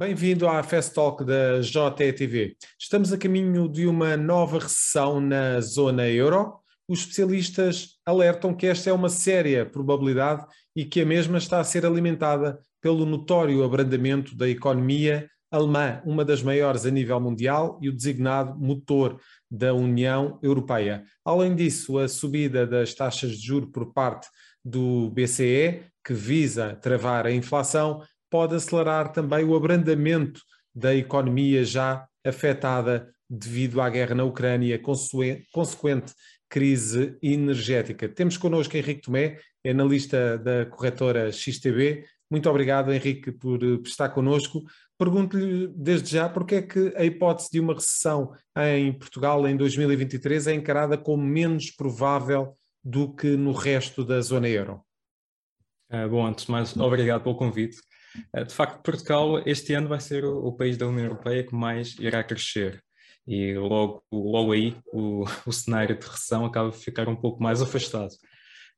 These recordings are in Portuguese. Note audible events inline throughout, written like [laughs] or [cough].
Bem-vindo à Fast Talk da JTV. Estamos a caminho de uma nova recessão na zona euro. Os especialistas alertam que esta é uma séria probabilidade e que a mesma está a ser alimentada pelo notório abrandamento da economia alemã, uma das maiores a nível mundial e o designado motor da União Europeia. Além disso, a subida das taxas de juro por parte do BCE, que visa travar a inflação, pode acelerar também o abrandamento da economia já afetada devido à guerra na Ucrânia, consequente crise energética. Temos connosco Henrique Tomé, analista da corretora XTB. Muito obrigado, Henrique, por estar connosco. Pergunto-lhe desde já porque é que a hipótese de uma recessão em Portugal em 2023 é encarada como menos provável do que no resto da zona euro. Uh, bom, antes de mais, obrigado pelo convite. Uh, de facto, Portugal este ano vai ser o, o, país da União Europeia que mais irá crescer. E logo, logo aí o, [laughs] o cenário de recessão acaba de ficar um pouco mais afastado.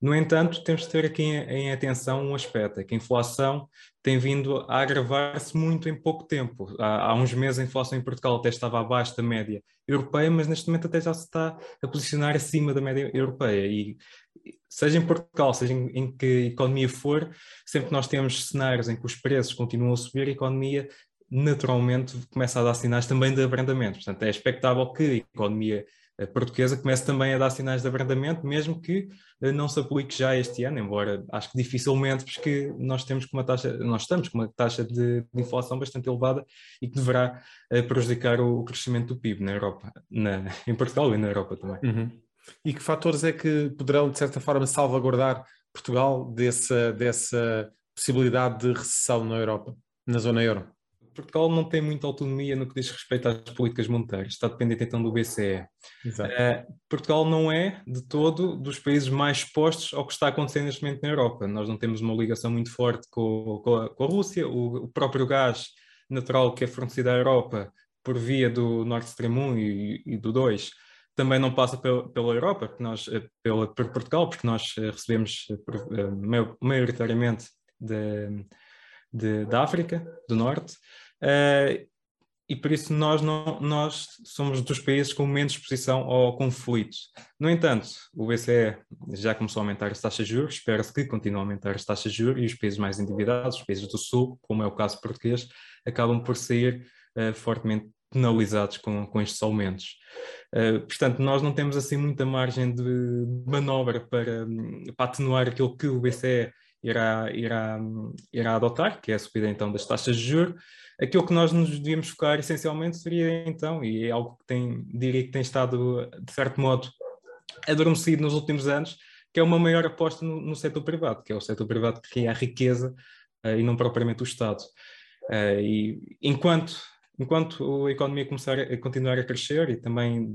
No entanto, temos de ter aqui em, atenção um aspecto, é que a inflação tem vindo a agravar-se muito em pouco tempo. Há, há, uns meses a inflação em Portugal até estava abaixo da média europeia, mas neste momento até já se está a posicionar acima da média europeia. E seja em Portugal, seja em, em que economia for, sempre que nós temos cenários em que os preços continuam a subir, a economia naturalmente começa a dar sinais também de abrandamento. Portanto, é expectável que a economia portuguesa começa também a dar sinais de abrandamento, mesmo que eh, não se aplique já este ano, embora acho que dificilmente, porque nós temos uma taxa, nós estamos com uma taxa de, de inflação bastante elevada e que deverá uh, prejudicar o, o, crescimento do PIB na Europa, na, [laughs] em Portugal e na Europa também. Uhum. E que fatores é que poderão, de certa forma, salvaguardar Portugal dessa, dessa possibilidade de recessão na Europa, na zona euro? Portugal não tem muita autonomia no que diz respeito às políticas monetárias, está dependente então do BCE. Uh, Portugal não é, de todo, dos países mais expostos ao que está acontecendo neste momento na Europa. Nós não temos uma ligação muito forte com, com, a, com a, Rússia, o, o, próprio gás natural que é fornecido à Europa por via do Nord Stream 1 e, e do 2 também não passa pela, pela Europa, porque nós, eh, pela, por Portugal, porque nós eh, recebemos maioritariamente de, de, da África do Norte, uh, e por isso nós, não, nós somos dos países com menos exposição ao conflito. No entanto, o BCE já começou a aumentar as taxas de juros, espera-se que continue a aumentar as taxas de juros e os países mais endividados, os países do Sul, como é o caso português, acabam por sair uh, fortemente penalizados com, com estes aumentos. Uh, portanto, nós não temos assim muita margem de manobra para, para atenuar aquilo que o BCE irá, irá, irá adotar, que é a subida então das taxas de juros. Aquilo que nós nos devíamos focar essencialmente seria então, e é algo que tem, diria que tem estado, de certo modo, adormecido nos últimos anos, que é uma maior aposta no, no setor privado, que é o setor privado que cria a riqueza uh, e não propriamente o Estado. Uh, e enquanto enquanto a economia começar a continuar a crescer e também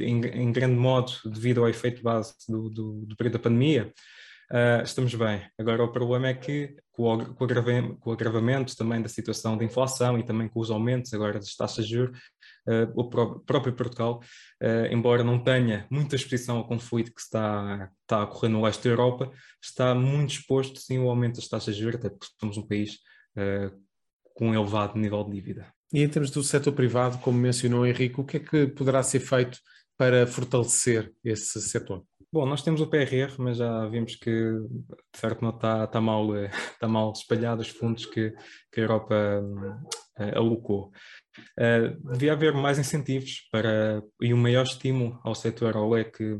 em, em grande modo devido ao efeito base do, do, do período da pandemia, uh, estamos bem. Agora, o problema é que, com o, com, com o, agravamento, também da situação de inflação e também com os aumentos agora das taxas de juros, uh, o pró próprio Portugal, uh, embora não tenha muita exposição ao conflito que está, está a ocorrer no leste da Europa, está muito exposto, sim, ao aumento das taxas de juros, até porque somos um país com um elevado nível de dívida. E em termos do setor privado, como mencionou Henrique, o que é que poderá ser feito para fortalecer esse setor? Bom, nós temos o PRR, mas já vimos que, de certo modo, está, está, mal, está [laughs] mal espalhado os fundos que, que a Europa uh, alocou. Uh, devia haver mais incentivos para, e um maior estímulo ao setor, ao leque,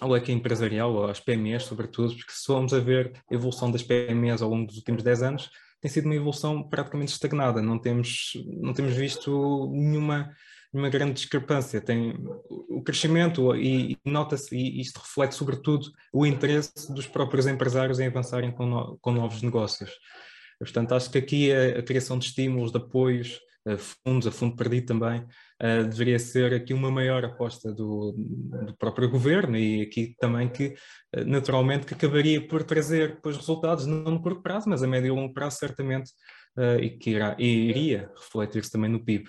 ao leque empresarial, às PMEs, sobretudo, porque se formos a ver a evolução das PMEs ao longo dos últimos 10 anos, tem sido uma evolução praticamente estagnada. Não temos, não temos visto nenhuma uma grande discrepância. Tem o crescimento e, nota-se, e isto reflete sobretudo o interesse dos próprios empresários em avançarem com, no, com novos negócios. Portanto, acho que aqui a, a criação de estímulos, de apoios, a fundos, a fundo perdido também, uh, deveria ser aqui uma maior aposta do, do próprio governo e aqui também que, uh, naturalmente, que acabaria por trazer depois resultados, não no curto prazo, mas a médio e longo prazo, certamente, e que irá, e iria refletir-se também no PIB.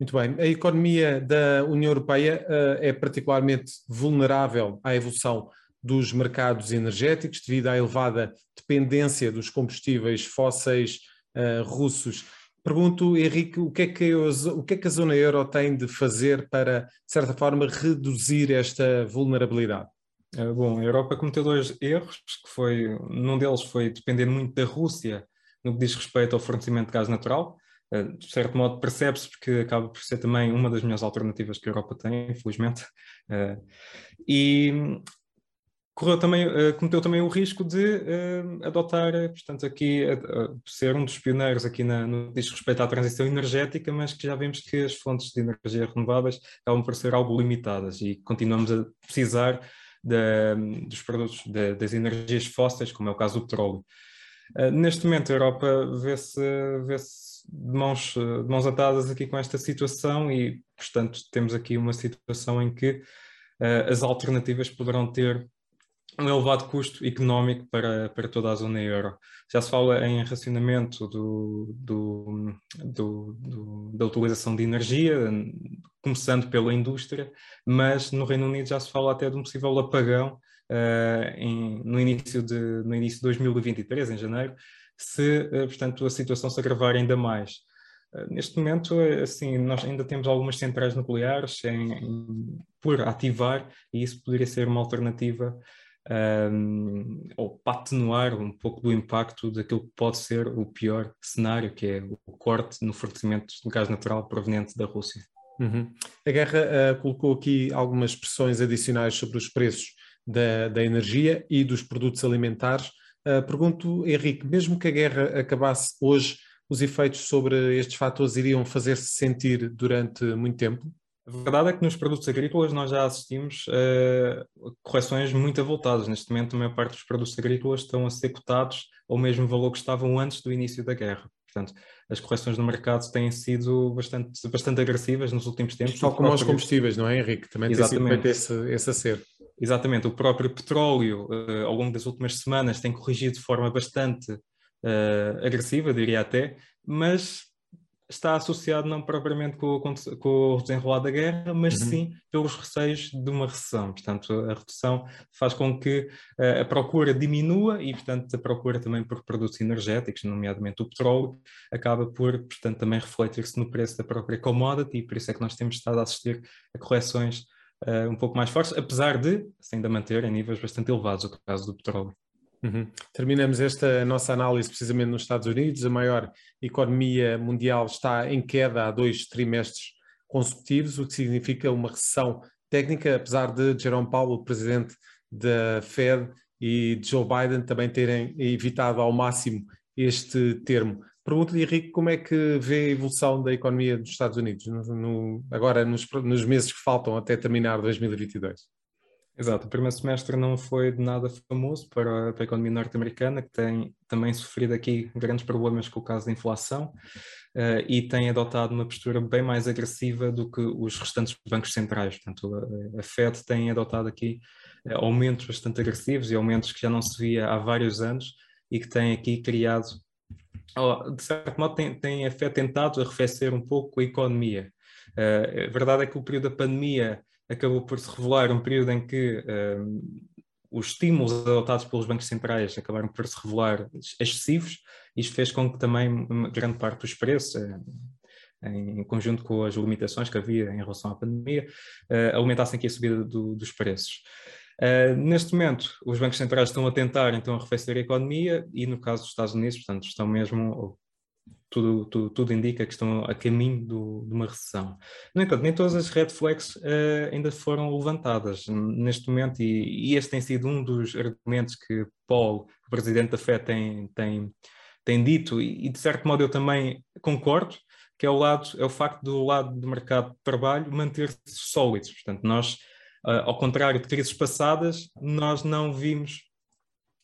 Muito bem. A economia da União Europeia uh, é particularmente vulnerável à evolução dos mercados energéticos devido à elevada dependência dos combustíveis fósseis uh, russos Pergunto, Henrique, o que, é que, o que é que a zona euro tem de fazer para, de certa forma, reduzir esta vulnerabilidade? Eh, bom, a Europa cometeu dois erros, que foi, num deles foi depender muito da Rússia no que diz respeito ao fornecimento de gás natural. Eh, de certo modo percebe-se porque acaba por ser também uma das melhores alternativas que a Europa tem, infelizmente. Eh, e correu também, uh, cometeu também o risco de adotar, portanto, aqui, ser um dos pioneiros aqui na, no que diz respeito à transição energética, mas que já vemos que as fontes de energia renováveis acabam por ser algo limitadas e continuamos a precisar dos produtos das energias fósseis, como é o caso do petróleo. neste momento, a Europa vê-se vê de mãos, de mãos atadas aqui com esta situação e, portanto, temos aqui uma situação em que as alternativas poderão ter um elevado custo económico para, para toda a zona euro. Já se fala em racionamento do, do, do, do, da utilização de energia, começando pela indústria, mas no Reino Unido já se fala até de um possível apagão uh, em, no, início de, no início de 2023, em janeiro, se, uh, portanto, a situação se agravar ainda mais. Uh, neste momento, assim, nós ainda temos algumas centrais nucleares em, em, por ativar e isso poderia ser uma alternativa um, ou para atenuar um pouco do impacto daquilo que pode ser o pior cenário, que é o corte no fornecimento de gás natural proveniente da Rússia. Uhum. A guerra uh, colocou aqui algumas pressões adicionais sobre os preços da, da energia e dos produtos alimentares. Uh, pergunto, Henrique, mesmo que a guerra acabasse hoje, os efeitos sobre estes fatores iriam fazer-se sentir durante muito tempo? A verdade é que nos produtos agrícolas nós já assistimos a uh, correções muito avultadas. Neste momento, a maior parte dos produtos agrícolas estão a ser cotados ao mesmo valor que estavam antes do início da guerra. Portanto, as correções no mercado têm sido bastante, bastante agressivas nos últimos tempos. Tal como os combustíveis, não é, Henrique? Também Exatamente. tem sido esse, esse acerto. Exatamente. O próprio petróleo, uh, ao longo das últimas semanas, tem corrigido de forma bastante uh, agressiva, diria até, mas está associado não propriamente com, com, o desenrolar da guerra, mas uhum. sim pelos receios de uma recessão. Portanto, a redução faz com que uh, a procura diminua e, portanto, a procura também por produtos energéticos, nomeadamente o petróleo, acaba por, portanto, também refletir-se no preço da própria commodity e por isso é que nós temos estado a assistir a correções uh, um pouco mais fortes, apesar de se ainda manter em níveis bastante elevados, o caso do petróleo. Uhum. Terminamos esta nossa análise precisamente nos Estados Unidos. A maior economia mundial está em queda há dois trimestres consecutivos, o que significa uma recessão técnica, apesar de Jerome Powell, o presidente da Fed, e Joe Biden também terem evitado ao máximo este termo. Pergunto-lhe, Henrique, como é que vê a evolução da economia dos Estados Unidos no, no, agora nos, nos meses que faltam até terminar 2022? Exato, o primeiro semestre não foi de nada famoso para, para a economia norte-americana, que tem também sofrido aqui grandes problemas com o caso da inflação uh, e tem adotado uma postura bem mais agressiva do que os restantes bancos centrais. Portanto, a, a Fed tem adotado aqui uh, aumentos bastante agressivos e aumentos que já não se via há vários anos e que tem aqui criado, de certo modo, tem, tem a Fed tentado arrefecer um pouco a economia. Uh, a verdade é que o período da pandemia acabou por se revelar um período em que um, os estímulos adotados pelos bancos centrais acabaram por se revelar excessivos. Isto fez com que também grande parte dos preços, eh, em conjunto com as limitações que havia em relação à pandemia, aumentassem aqui a subida do, dos preços. Uh, neste momento, os bancos centrais estão a tentar então arrefecer a economia e no caso dos Estados Unidos, portanto, estão mesmo, tudo, tudo, tudo, indica que estão a caminho do, de uma recessão. No entanto, nem todas as red flags uh, ainda foram levantadas neste momento, e, e, este tem sido um dos argumentos que Paul, o presidente da FED, tem, tem, tem dito, e, e de certo modo eu também concordo, que é o, lado, é o facto do lado do mercado de trabalho manter-se sólido. Portanto, nós, uh, ao contrário de crises passadas, nós não vimos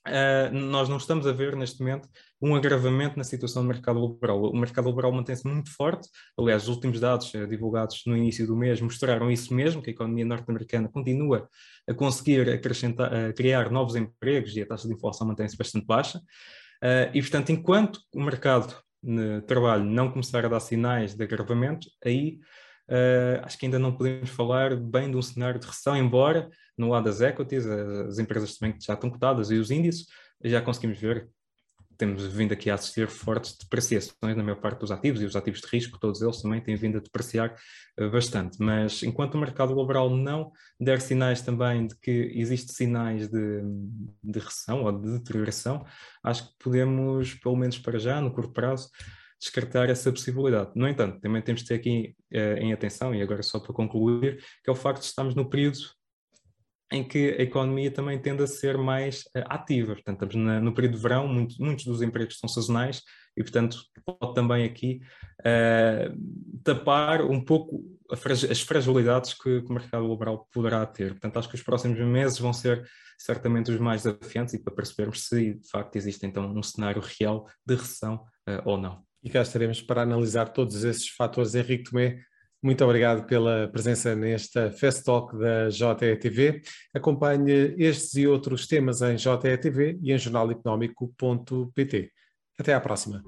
Uh, nós não estamos a ver neste momento um agravamento na situação do mercado laboral. O mercado laboral mantém-se muito forte. Aliás, os últimos dados uh, divulgados no início do mês mostraram isso mesmo, que a economia norte-americana continua a conseguir acrescentar, criar novos empregos e a taxa de inflação mantém-se bastante baixa. Uh, e, portanto, enquanto o mercado de trabalho não começar a dar sinais de agravamento, aí Uh, acho que ainda não podemos falar bem de um cenário de recessão, embora no lado das equities, as empresas também que já estão cotadas e os índices, já conseguimos ver temos vindo aqui a assistir fortes depreciações na maior parte dos ativos e os ativos de risco, todos eles também têm vindo a depreciar uh, bastante. Mas enquanto o mercado laboral não der sinais também de que existem sinais de, de recessão ou de deterioração, acho que podemos, pelo menos para já, no curto prazo, descartar essa possibilidade. No entanto, também temos de ter aqui uh, em atenção, e agora só para concluir, que é o facto de estarmos no período em que a economia também tende a ser mais uh, ativa. Portanto, estamos na, no período de verão, muito, muitos dos empregos são sazonais e, portanto, pode também aqui uh, tapar um pouco as fragilidades que, que, o mercado laboral poderá ter. Portanto, acho que os próximos meses vão ser certamente os mais desafiantes e para percebermos se, de facto, existe então um cenário real de recessão uh, ou não. E cá estaremos para analisar todos esses fatores. Henrique Tomé, muito obrigado pela presença nesta Fest Talk da JETV. Acompanhe estes e outros temas em JETV e em jornaleconómico.pt. Até à próxima.